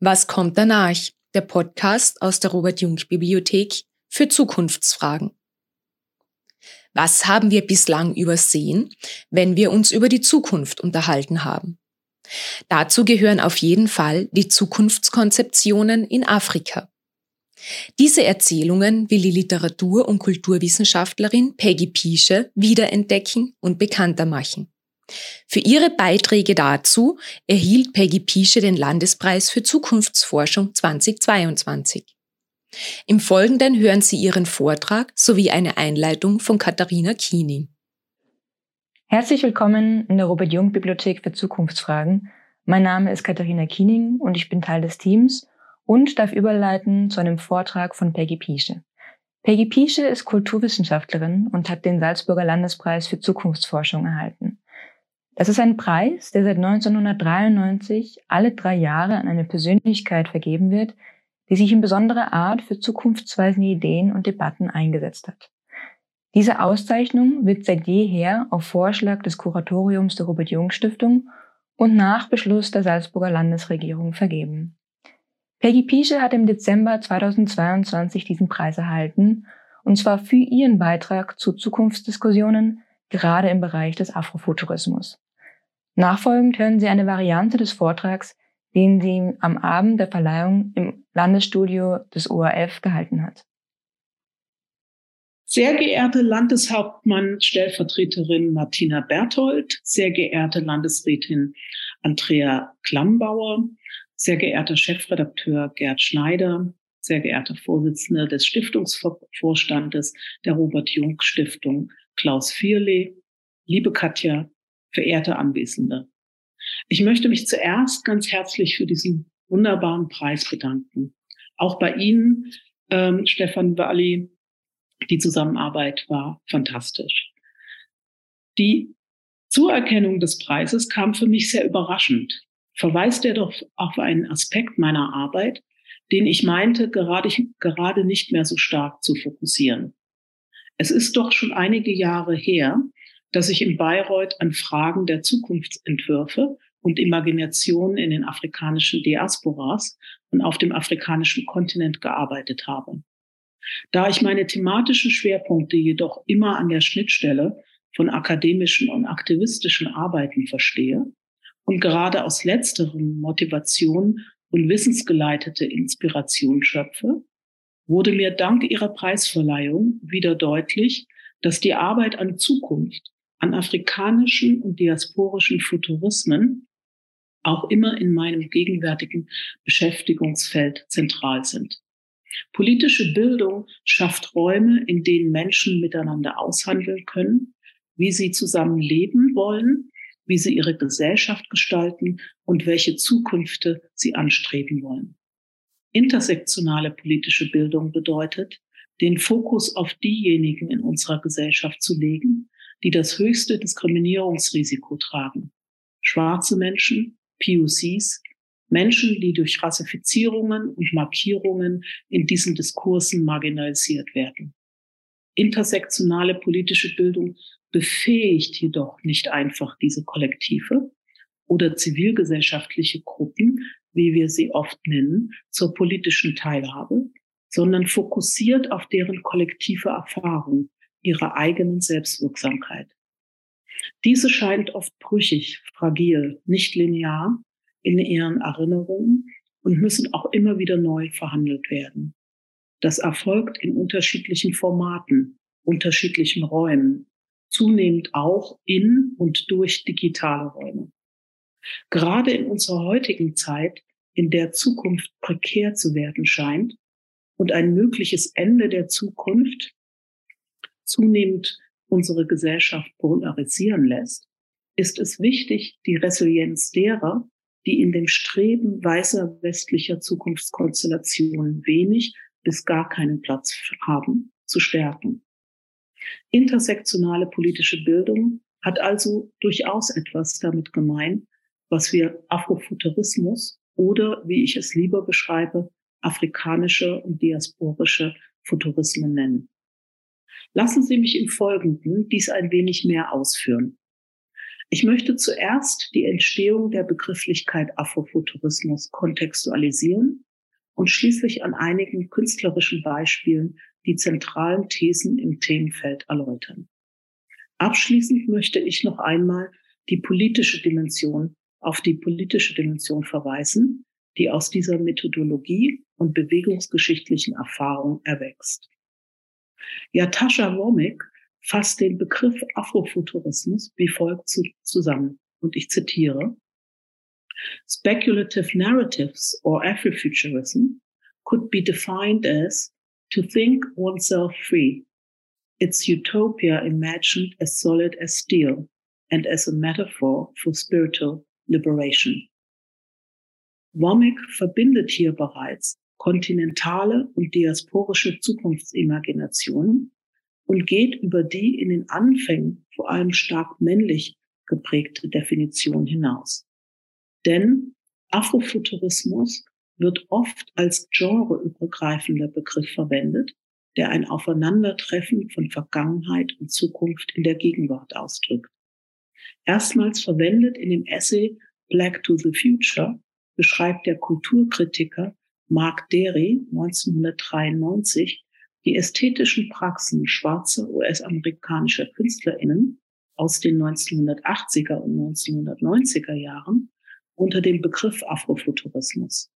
Was kommt danach? Der Podcast aus der Robert Jung Bibliothek für Zukunftsfragen. Was haben wir bislang übersehen, wenn wir uns über die Zukunft unterhalten haben? Dazu gehören auf jeden Fall die Zukunftskonzeptionen in Afrika. Diese Erzählungen will die Literatur- und Kulturwissenschaftlerin Peggy Piesche wiederentdecken und bekannter machen. Für ihre Beiträge dazu erhielt Peggy Piesche den Landespreis für Zukunftsforschung 2022. Im Folgenden hören Sie ihren Vortrag sowie eine Einleitung von Katharina Kiening. Herzlich willkommen in der Robert Jung Bibliothek für Zukunftsfragen. Mein Name ist Katharina Kiening und ich bin Teil des Teams und darf überleiten zu einem Vortrag von Peggy Piesche. Peggy Piesche ist Kulturwissenschaftlerin und hat den Salzburger Landespreis für Zukunftsforschung erhalten. Das ist ein Preis, der seit 1993 alle drei Jahre an eine Persönlichkeit vergeben wird, die sich in besonderer Art für zukunftsweisende Ideen und Debatten eingesetzt hat. Diese Auszeichnung wird seit jeher auf Vorschlag des Kuratoriums der Robert Jung Stiftung und nach Beschluss der Salzburger Landesregierung vergeben. Peggy Piesche hat im Dezember 2022 diesen Preis erhalten, und zwar für ihren Beitrag zu Zukunftsdiskussionen, gerade im Bereich des Afrofuturismus. Nachfolgend hören Sie eine Variante des Vortrags, den sie am Abend der Verleihung im Landesstudio des ORF gehalten hat. Sehr geehrte Landeshauptmann, Stellvertreterin Martina Berthold, sehr geehrte Landesrätin Andrea Klammbauer, sehr geehrter Chefredakteur Gerd Schneider, sehr geehrter Vorsitzender des Stiftungsvorstandes der Robert Jung Stiftung Klaus Vierle, liebe Katja, verehrte Anwesende. Ich möchte mich zuerst ganz herzlich für diesen wunderbaren Preis bedanken. Auch bei Ihnen, ähm, Stefan Walli, die Zusammenarbeit war fantastisch. Die Zuerkennung des Preises kam für mich sehr überraschend. Verweist er doch auf einen Aspekt meiner Arbeit, den ich meinte, gerade, gerade nicht mehr so stark zu fokussieren. Es ist doch schon einige Jahre her, dass ich in Bayreuth an Fragen der Zukunftsentwürfe und Imagination in den afrikanischen Diasporas und auf dem afrikanischen Kontinent gearbeitet habe. Da ich meine thematischen Schwerpunkte jedoch immer an der Schnittstelle von akademischen und aktivistischen Arbeiten verstehe und gerade aus letzterem Motivation und wissensgeleitete Inspiration schöpfe, wurde mir dank ihrer Preisverleihung wieder deutlich, dass die Arbeit an Zukunft an afrikanischen und diasporischen Futurismen auch immer in meinem gegenwärtigen Beschäftigungsfeld zentral sind. Politische Bildung schafft Räume, in denen Menschen miteinander aushandeln können, wie sie zusammen leben wollen, wie sie ihre Gesellschaft gestalten und welche Zukünfte sie anstreben wollen. Intersektionale politische Bildung bedeutet, den Fokus auf diejenigen in unserer Gesellschaft zu legen, die das höchste Diskriminierungsrisiko tragen. Schwarze Menschen, POCs, Menschen, die durch Rassifizierungen und Markierungen in diesen Diskursen marginalisiert werden. Intersektionale politische Bildung befähigt jedoch nicht einfach diese Kollektive oder zivilgesellschaftliche Gruppen, wie wir sie oft nennen, zur politischen Teilhabe, sondern fokussiert auf deren kollektive Erfahrung, ihrer eigenen Selbstwirksamkeit. Diese scheint oft brüchig, fragil, nicht linear in ihren Erinnerungen und müssen auch immer wieder neu verhandelt werden. Das erfolgt in unterschiedlichen Formaten, unterschiedlichen Räumen, zunehmend auch in und durch digitale Räume. Gerade in unserer heutigen Zeit, in der Zukunft prekär zu werden scheint und ein mögliches Ende der Zukunft zunehmend unsere Gesellschaft polarisieren lässt, ist es wichtig, die Resilienz derer, die in dem Streben weißer westlicher Zukunftskonstellationen wenig bis gar keinen Platz haben, zu stärken. Intersektionale politische Bildung hat also durchaus etwas damit gemein, was wir Afrofuturismus oder, wie ich es lieber beschreibe, afrikanische und diasporische Futurismen nennen. Lassen Sie mich im Folgenden dies ein wenig mehr ausführen. Ich möchte zuerst die Entstehung der Begrifflichkeit Afrofuturismus kontextualisieren und schließlich an einigen künstlerischen Beispielen die zentralen Thesen im Themenfeld erläutern. Abschließend möchte ich noch einmal die politische Dimension auf die politische Dimension verweisen, die aus dieser Methodologie und bewegungsgeschichtlichen Erfahrung erwächst. Yatasha Womick fasst den Begriff Afrofuturismus wie folgt zu, zusammen. Und ich zitiere. Speculative narratives or Afrofuturism could be defined as to think oneself free, its utopia imagined as solid as steel and as a metaphor for spiritual liberation. Womack verbindet hier bereits kontinentale und diasporische Zukunftsimagination und geht über die in den Anfängen vor allem stark männlich geprägte Definition hinaus. Denn Afrofuturismus wird oft als genreübergreifender Begriff verwendet, der ein Aufeinandertreffen von Vergangenheit und Zukunft in der Gegenwart ausdrückt. Erstmals verwendet in dem Essay Black to the Future beschreibt der Kulturkritiker Mark Derry 1993 die ästhetischen Praxen schwarzer US-amerikanischer KünstlerInnen aus den 1980er und 1990er Jahren unter dem Begriff Afrofuturismus.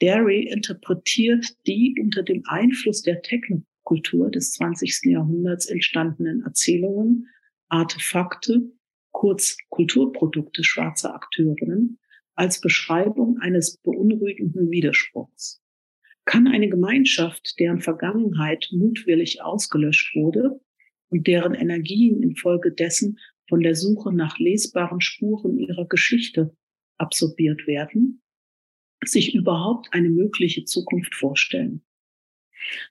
Derry interpretiert die unter dem Einfluss der Technokultur des 20. Jahrhunderts entstandenen Erzählungen, Artefakte, kurz Kulturprodukte schwarzer Akteurinnen als Beschreibung eines beunruhigenden Widerspruchs. Kann eine Gemeinschaft, deren Vergangenheit mutwillig ausgelöscht wurde und deren Energien infolgedessen von der Suche nach lesbaren Spuren ihrer Geschichte absorbiert werden, sich überhaupt eine mögliche Zukunft vorstellen?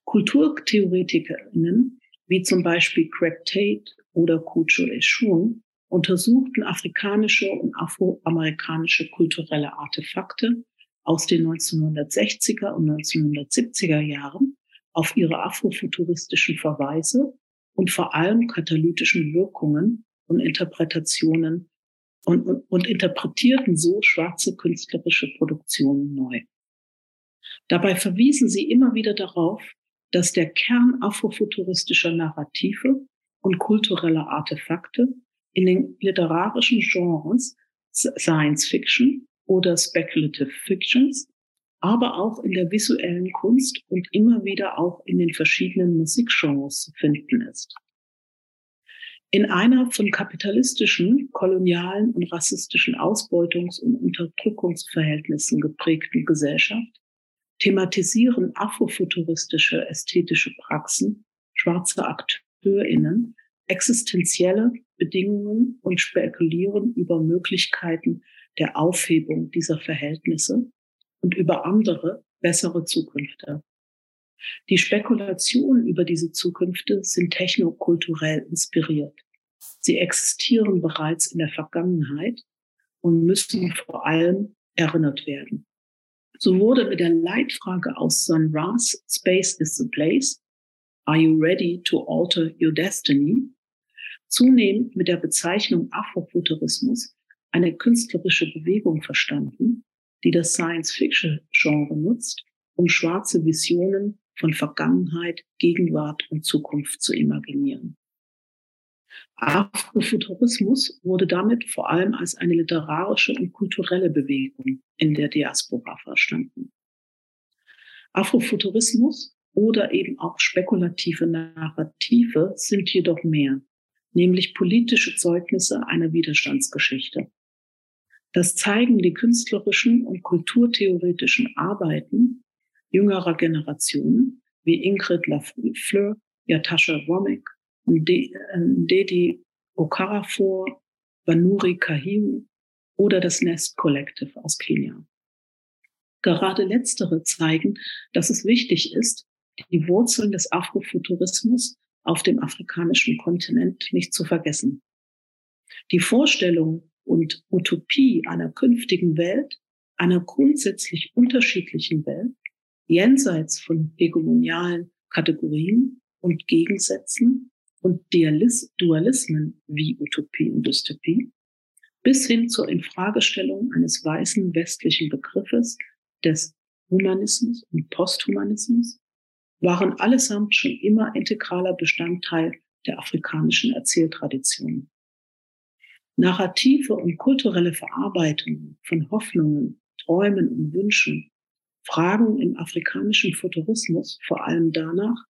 KulturtheoretikerInnen, wie zum Beispiel Craig Tate oder Kucho Eshun, untersuchten afrikanische und afroamerikanische kulturelle Artefakte aus den 1960er und 1970er Jahren auf ihre afrofuturistischen Verweise und vor allem katalytischen Wirkungen und Interpretationen und, und, und interpretierten so schwarze künstlerische Produktionen neu. Dabei verwiesen sie immer wieder darauf, dass der Kern afrofuturistischer Narrative und kultureller Artefakte in den literarischen Genres Science Fiction, oder Speculative Fictions, aber auch in der visuellen Kunst und immer wieder auch in den verschiedenen Musikgenres zu finden ist. In einer von kapitalistischen, kolonialen und rassistischen Ausbeutungs- und Unterdrückungsverhältnissen geprägten Gesellschaft thematisieren afrofuturistische ästhetische Praxen schwarze AkteurInnen existenzielle Bedingungen und spekulieren über Möglichkeiten der Aufhebung dieser Verhältnisse und über andere, bessere Zukünfte. Die Spekulationen über diese Zukünfte sind technokulturell inspiriert. Sie existieren bereits in der Vergangenheit und müssen vor allem erinnert werden. So wurde mit der Leitfrage aus Sun Ra's Space is the Place, Are you ready to alter your destiny? Zunehmend mit der Bezeichnung Afrofuturismus eine künstlerische Bewegung verstanden, die das Science-Fiction-Genre nutzt, um schwarze Visionen von Vergangenheit, Gegenwart und Zukunft zu imaginieren. Afrofuturismus wurde damit vor allem als eine literarische und kulturelle Bewegung in der Diaspora verstanden. Afrofuturismus oder eben auch spekulative Narrative sind jedoch mehr, nämlich politische Zeugnisse einer Widerstandsgeschichte. Das zeigen die künstlerischen und kulturtheoretischen Arbeiten jüngerer Generationen wie Ingrid Lafleur, Yatasha Womack, Dedi Okarafor, Vanuri Kahiu oder das Nest Collective aus Kenia. Gerade letztere zeigen, dass es wichtig ist, die Wurzeln des Afrofuturismus auf dem afrikanischen Kontinent nicht zu vergessen. Die Vorstellung und Utopie einer künftigen Welt, einer grundsätzlich unterschiedlichen Welt, jenseits von hegemonialen Kategorien und Gegensätzen und Dualismen wie Utopie und Dystopie, bis hin zur Infragestellung eines weißen westlichen Begriffes des Humanismus und Posthumanismus, waren allesamt schon immer integraler Bestandteil der afrikanischen Erzähltradition. Narrative und kulturelle Verarbeitung von Hoffnungen, Träumen und Wünschen fragen im afrikanischen Futurismus vor allem danach,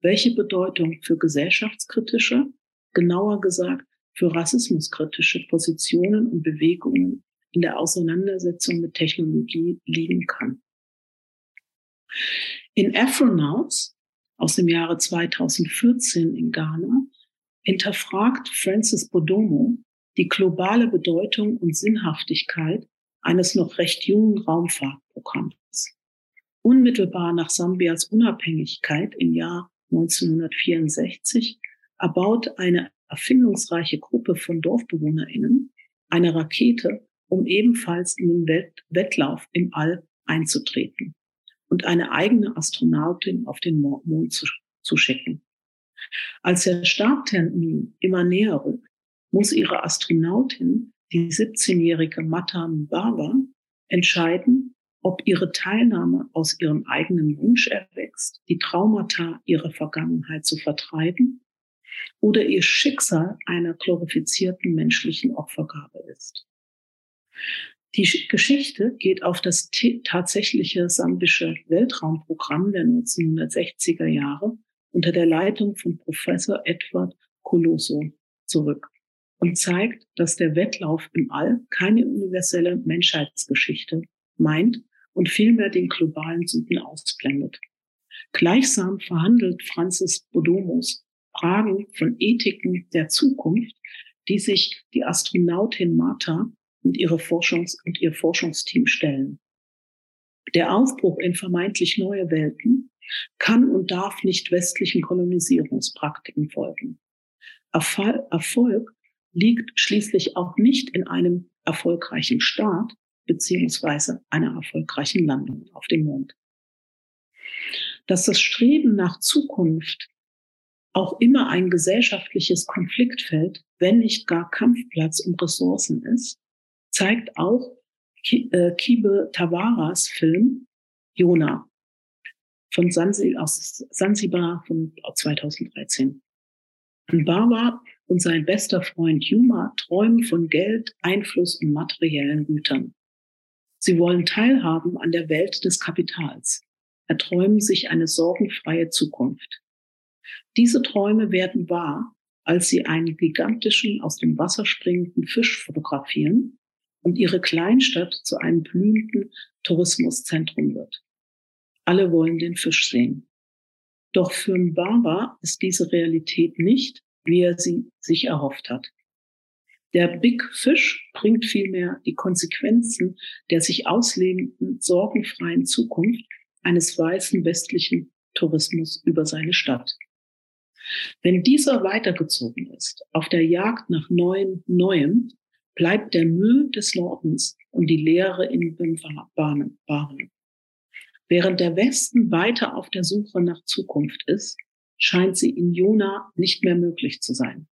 welche Bedeutung für gesellschaftskritische, genauer gesagt für rassismuskritische Positionen und Bewegungen in der Auseinandersetzung mit Technologie liegen kann. In Afronauts aus dem Jahre 2014 in Ghana hinterfragt Francis Bodomo die globale Bedeutung und Sinnhaftigkeit eines noch recht jungen Raumfahrtprogramms. Unmittelbar nach Sambias Unabhängigkeit im Jahr 1964 erbaut eine erfindungsreiche Gruppe von DorfbewohnerInnen eine Rakete, um ebenfalls in den Wett Wettlauf im All einzutreten und eine eigene Astronautin auf den Mond zu, zu schicken. Als der Starttermin immer näher rückt, muss ihre Astronautin, die 17-jährige Mata Mbawa, entscheiden, ob ihre Teilnahme aus ihrem eigenen Wunsch erwächst, die Traumata ihrer Vergangenheit zu vertreiben, oder ihr Schicksal einer glorifizierten menschlichen Opfergabe ist. Die Geschichte geht auf das tatsächliche sambische Weltraumprogramm der 1960er Jahre unter der Leitung von Professor Edward Colosso zurück und zeigt, dass der Wettlauf im All keine universelle Menschheitsgeschichte meint und vielmehr den globalen Süden ausblendet. Gleichsam verhandelt Francis Bodomos Fragen von Ethiken der Zukunft, die sich die Astronautin Martha und ihre Forschungs- und ihr Forschungsteam stellen. Der Aufbruch in vermeintlich neue Welten kann und darf nicht westlichen Kolonisierungspraktiken folgen. Erfolg liegt schließlich auch nicht in einem erfolgreichen Start beziehungsweise einer erfolgreichen Landung auf dem Mond. Dass das Streben nach Zukunft auch immer ein gesellschaftliches Konfliktfeld, wenn nicht gar Kampfplatz um Ressourcen ist, zeigt auch äh, Kibe Tawaras Film Jona von Sansi, aus Sansibar von 2013. Und Baba und sein bester Freund Yuma träumen von Geld, Einfluss und materiellen Gütern. Sie wollen teilhaben an der Welt des Kapitals, erträumen sich eine sorgenfreie Zukunft. Diese Träume werden wahr, als sie einen gigantischen, aus dem Wasser springenden Fisch fotografieren und ihre Kleinstadt zu einem blühenden Tourismuszentrum wird. Alle wollen den Fisch sehen. Doch für Mbaba ist diese Realität nicht, wie er sie sich erhofft hat. Der Big Fish bringt vielmehr die Konsequenzen der sich auslebenden, sorgenfreien Zukunft eines weißen westlichen Tourismus über seine Stadt. Wenn dieser weitergezogen ist, auf der Jagd nach neuem, Neuem, bleibt der Müll des Nordens und die Leere in den Bahnen. Während der Westen weiter auf der Suche nach Zukunft ist, scheint sie in Jona nicht mehr möglich zu sein.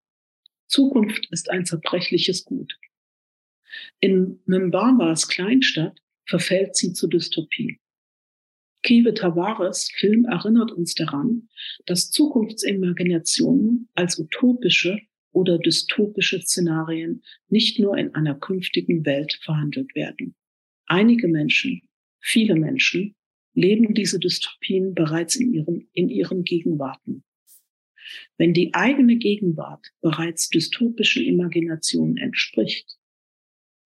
Zukunft ist ein zerbrechliches Gut. In Mimbawas Kleinstadt verfällt sie zur Dystopie. Kive Tavares Film erinnert uns daran, dass Zukunftsimaginationen als utopische oder dystopische Szenarien nicht nur in einer künftigen Welt verhandelt werden. Einige Menschen, viele Menschen, leben diese Dystopien bereits in ihrem, in ihrem Gegenwarten. Wenn die eigene Gegenwart bereits dystopischen Imaginationen entspricht,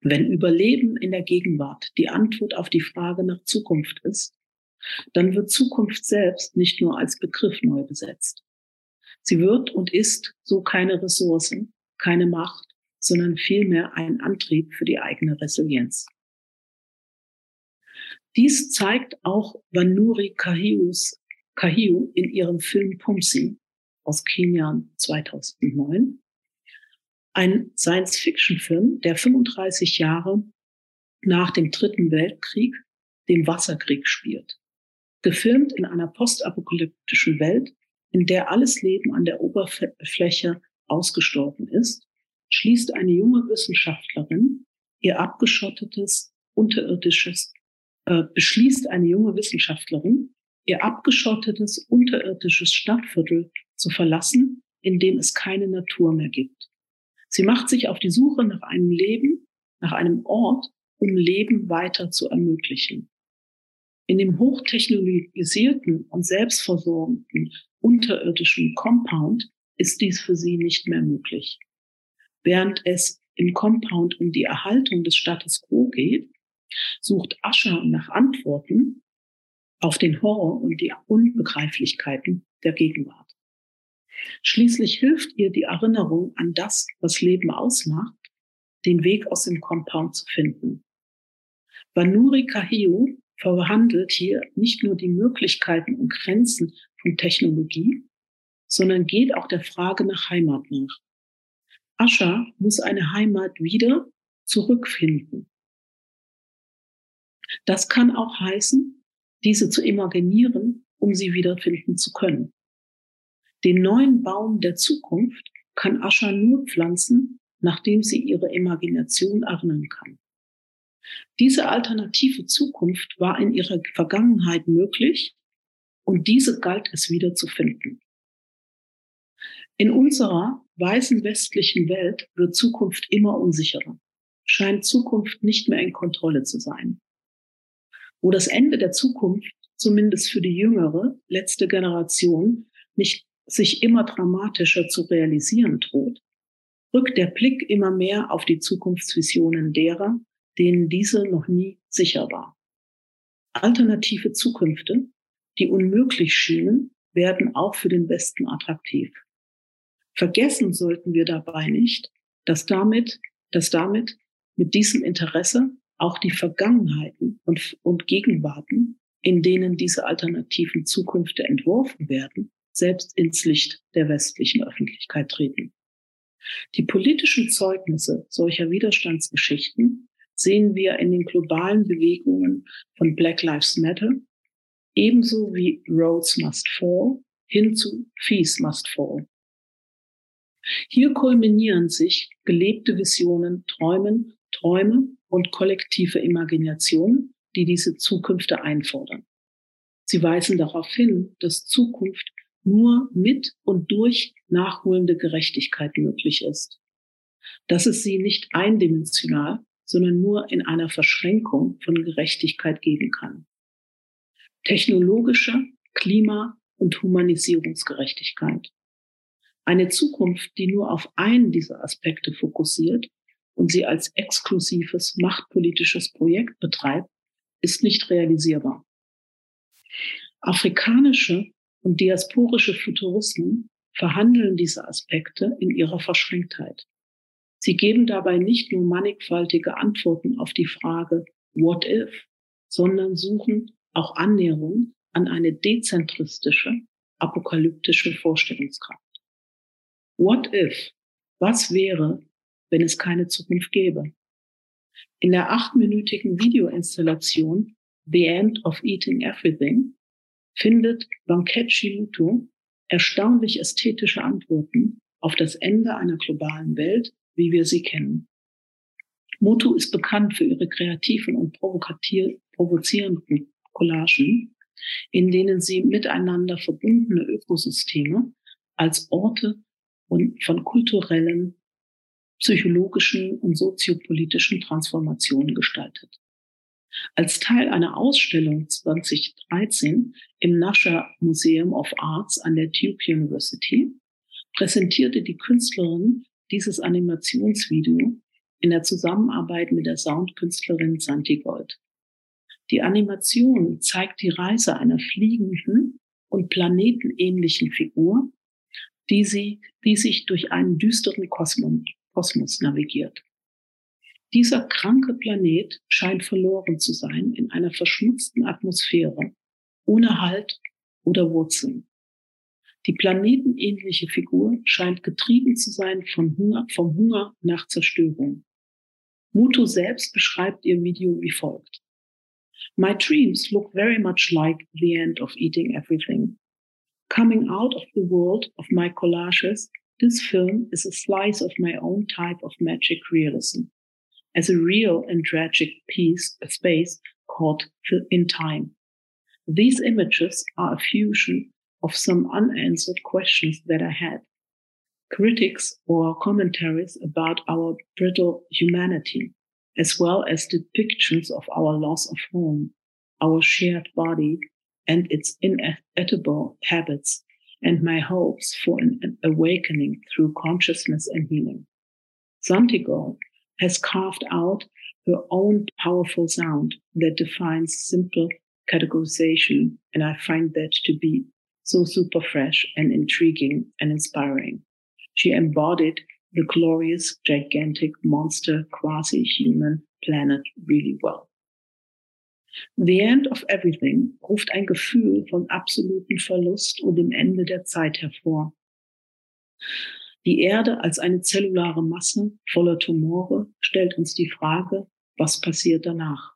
wenn Überleben in der Gegenwart die Antwort auf die Frage nach Zukunft ist, dann wird Zukunft selbst nicht nur als Begriff neu besetzt. Sie wird und ist so keine Ressource, keine Macht, sondern vielmehr ein Antrieb für die eigene Resilienz. Dies zeigt auch Vanuri Kahius, Kahiu in ihrem Film Pumsi aus Kenia 2009. Ein Science-Fiction-Film, der 35 Jahre nach dem Dritten Weltkrieg, dem Wasserkrieg spielt. Gefilmt in einer postapokalyptischen Welt, in der alles Leben an der Oberfläche ausgestorben ist schließt eine junge Wissenschaftlerin ihr abgeschottetes, unterirdisches, äh, beschließt eine junge Wissenschaftlerin, ihr abgeschottetes, unterirdisches Stadtviertel zu verlassen, in dem es keine Natur mehr gibt. Sie macht sich auf die Suche nach einem Leben, nach einem Ort, um Leben weiter zu ermöglichen. In dem hochtechnologisierten und selbstversorgenden unterirdischen Compound ist dies für sie nicht mehr möglich. Während es im Compound um die Erhaltung des Status quo geht, sucht Ascher nach Antworten auf den Horror und die Unbegreiflichkeiten der Gegenwart. Schließlich hilft ihr die Erinnerung an das, was Leben ausmacht, den Weg aus dem Compound zu finden. Vanuri Kahiu verhandelt hier nicht nur die Möglichkeiten und Grenzen von Technologie, sondern geht auch der Frage nach Heimat nach. Ascha muss eine Heimat wieder zurückfinden. Das kann auch heißen, diese zu imaginieren, um sie wiederfinden zu können. Den neuen Baum der Zukunft kann Ascha nur pflanzen, nachdem sie ihre Imagination erinnern kann. Diese alternative Zukunft war in ihrer Vergangenheit möglich und diese galt es wieder zu finden. In unserer weißen westlichen Welt wird Zukunft immer unsicherer, scheint Zukunft nicht mehr in Kontrolle zu sein. Wo das Ende der Zukunft, zumindest für die jüngere, letzte Generation, nicht sich immer dramatischer zu realisieren droht, rückt der Blick immer mehr auf die Zukunftsvisionen derer, denen diese noch nie sicher war. Alternative Zukünfte, die unmöglich schienen, werden auch für den Westen attraktiv. Vergessen sollten wir dabei nicht, dass damit, dass damit mit diesem Interesse auch die Vergangenheiten und, und Gegenwarten, in denen diese alternativen Zukünfte entworfen werden, selbst ins Licht der westlichen Öffentlichkeit treten. Die politischen Zeugnisse solcher Widerstandsgeschichten sehen wir in den globalen Bewegungen von Black Lives Matter, ebenso wie Roads Must Fall hin zu Fees Must Fall. Hier kulminieren sich gelebte Visionen, Träumen, Träume und kollektive Imagination, die diese Zukünfte einfordern. Sie weisen darauf hin, dass Zukunft nur mit und durch nachholende Gerechtigkeit möglich ist. Dass es sie nicht eindimensional, sondern nur in einer Verschränkung von Gerechtigkeit geben kann. Technologische, Klima- und Humanisierungsgerechtigkeit. Eine Zukunft, die nur auf einen dieser Aspekte fokussiert und sie als exklusives machtpolitisches Projekt betreibt, ist nicht realisierbar. Afrikanische und diasporische Futurismen verhandeln diese Aspekte in ihrer Verschränktheit. Sie geben dabei nicht nur mannigfaltige Antworten auf die Frage What if, sondern suchen auch Annäherung an eine dezentristische, apokalyptische Vorstellungskraft. What if? Was wäre, wenn es keine Zukunft gäbe? In der achtminütigen Videoinstallation The End of Eating Everything findet Bankechi Mutu erstaunlich ästhetische Antworten auf das Ende einer globalen Welt wie wir sie kennen. Motu ist bekannt für ihre kreativen und provozierenden Collagen, in denen sie miteinander verbundene Ökosysteme als Orte von kulturellen, psychologischen und soziopolitischen Transformationen gestaltet. Als Teil einer Ausstellung 2013 im Nasher Museum of Arts an der Duke University präsentierte die Künstlerin dieses Animationsvideo in der Zusammenarbeit mit der Soundkünstlerin Santi Gold. Die Animation zeigt die Reise einer fliegenden und planetenähnlichen Figur, die, sie, die sich durch einen düsteren Kosmos, Kosmos navigiert. Dieser kranke Planet scheint verloren zu sein in einer verschmutzten Atmosphäre, ohne Halt oder Wurzeln. Die planetenähnliche Figur scheint getrieben zu sein von Hunger, vom Hunger nach Zerstörung. Muto selbst beschreibt ihr Video wie folgt. My dreams look very much like the end of eating everything. Coming out of the world of my collages this film is a slice of my own type of magic realism as a real and tragic piece, a space called in time. These images are a fusion of some unanswered questions that I had. Critics or commentaries about our brittle humanity, as well as depictions of our loss of home, our shared body, and its inevitable habits, and my hopes for an awakening through consciousness and healing. Santiago has carved out her own powerful sound that defines simple categorization, and I find that to be so super fresh and intriguing and inspiring. She embodied the glorious, gigantic monster quasi-human planet really well. The End of Everything ruft ein Gefühl von absoluten Verlust und dem Ende der Zeit hervor. Die Erde als eine zellulare Masse voller Tumore stellt uns die Frage, was passiert danach?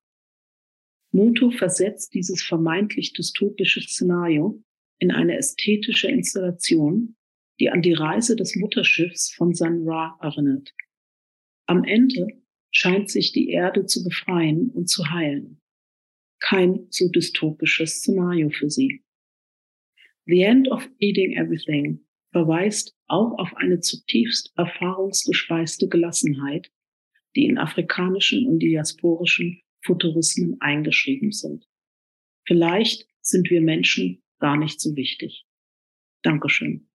Muto versetzt dieses vermeintlich dystopische Szenario in eine ästhetische Installation, die an die Reise des Mutterschiffs von San Ra erinnert. Am Ende scheint sich die Erde zu befreien und zu heilen kein so dystopisches Szenario für sie. The End of Eating Everything verweist auch auf eine zutiefst erfahrungsgespeiste Gelassenheit, die in afrikanischen und diasporischen Futurismen eingeschrieben sind. Vielleicht sind wir Menschen gar nicht so wichtig. Dankeschön.